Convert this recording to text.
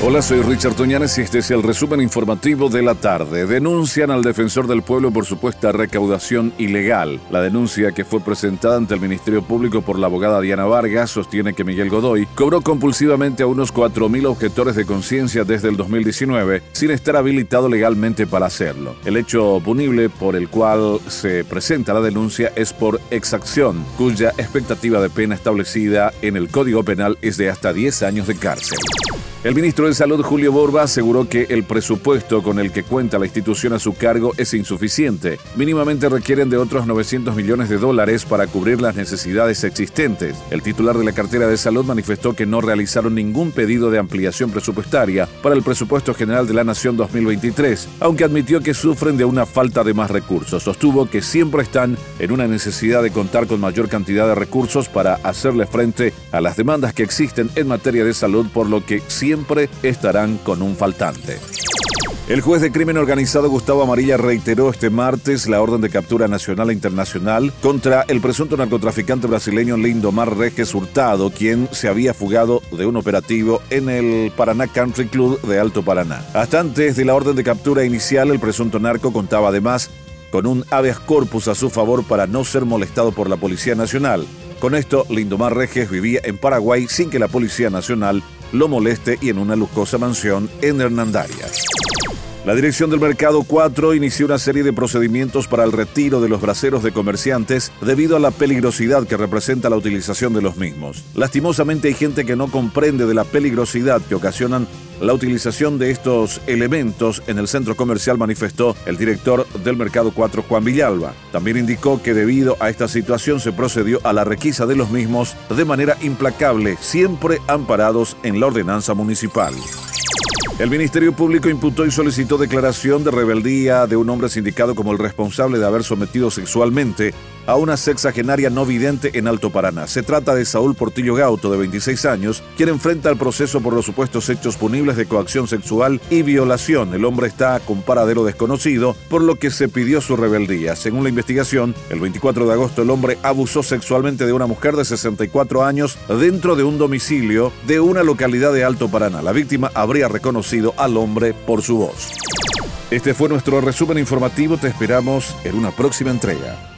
Hola, soy Richard Toñanes y este es el resumen informativo de la tarde. Denuncian al defensor del pueblo por supuesta recaudación ilegal. La denuncia que fue presentada ante el Ministerio Público por la abogada Diana Vargas sostiene que Miguel Godoy cobró compulsivamente a unos 4.000 objetores de conciencia desde el 2019 sin estar habilitado legalmente para hacerlo. El hecho punible por el cual se presenta la denuncia es por exacción, cuya expectativa de pena establecida en el Código Penal es de hasta 10 años de cárcel. El ministro de Salud, Julio Borba, aseguró que el presupuesto con el que cuenta la institución a su cargo es insuficiente. Mínimamente requieren de otros 900 millones de dólares para cubrir las necesidades existentes. El titular de la cartera de salud manifestó que no realizaron ningún pedido de ampliación presupuestaria para el presupuesto general de la Nación 2023, aunque admitió que sufren de una falta de más recursos. Sostuvo que siempre están en una necesidad de contar con mayor cantidad de recursos para hacerle frente a las demandas que existen en materia de salud, por lo que siempre estarán con un faltante. El juez de crimen organizado Gustavo Amarilla reiteró este martes la orden de captura nacional e internacional contra el presunto narcotraficante brasileño Lindomar Reges Hurtado, quien se había fugado de un operativo en el Paraná Country Club de Alto Paraná. Hasta antes de la orden de captura inicial, el presunto narco contaba además con un habeas corpus a su favor para no ser molestado por la Policía Nacional. Con esto, Lindomar Reges vivía en Paraguay sin que la Policía Nacional lo moleste y en una lujosa mansión en Hernandarias. La Dirección del Mercado 4 inició una serie de procedimientos para el retiro de los braceros de comerciantes debido a la peligrosidad que representa la utilización de los mismos. Lastimosamente hay gente que no comprende de la peligrosidad que ocasionan la utilización de estos elementos en el centro comercial, manifestó el director del Mercado 4, Juan Villalba. También indicó que debido a esta situación se procedió a la requisa de los mismos de manera implacable, siempre amparados en la ordenanza municipal. El Ministerio Público imputó y solicitó declaración de rebeldía de un hombre sindicado como el responsable de haber sometido sexualmente a una sexagenaria no vidente en Alto Paraná. Se trata de Saúl Portillo Gauto, de 26 años, quien enfrenta el proceso por los supuestos hechos punibles de coacción sexual y violación. El hombre está con paradero desconocido, por lo que se pidió su rebeldía. Según la investigación, el 24 de agosto el hombre abusó sexualmente de una mujer de 64 años dentro de un domicilio de una localidad de Alto Paraná. La víctima habría reconocido al hombre por su voz. Este fue nuestro resumen informativo. Te esperamos en una próxima entrega.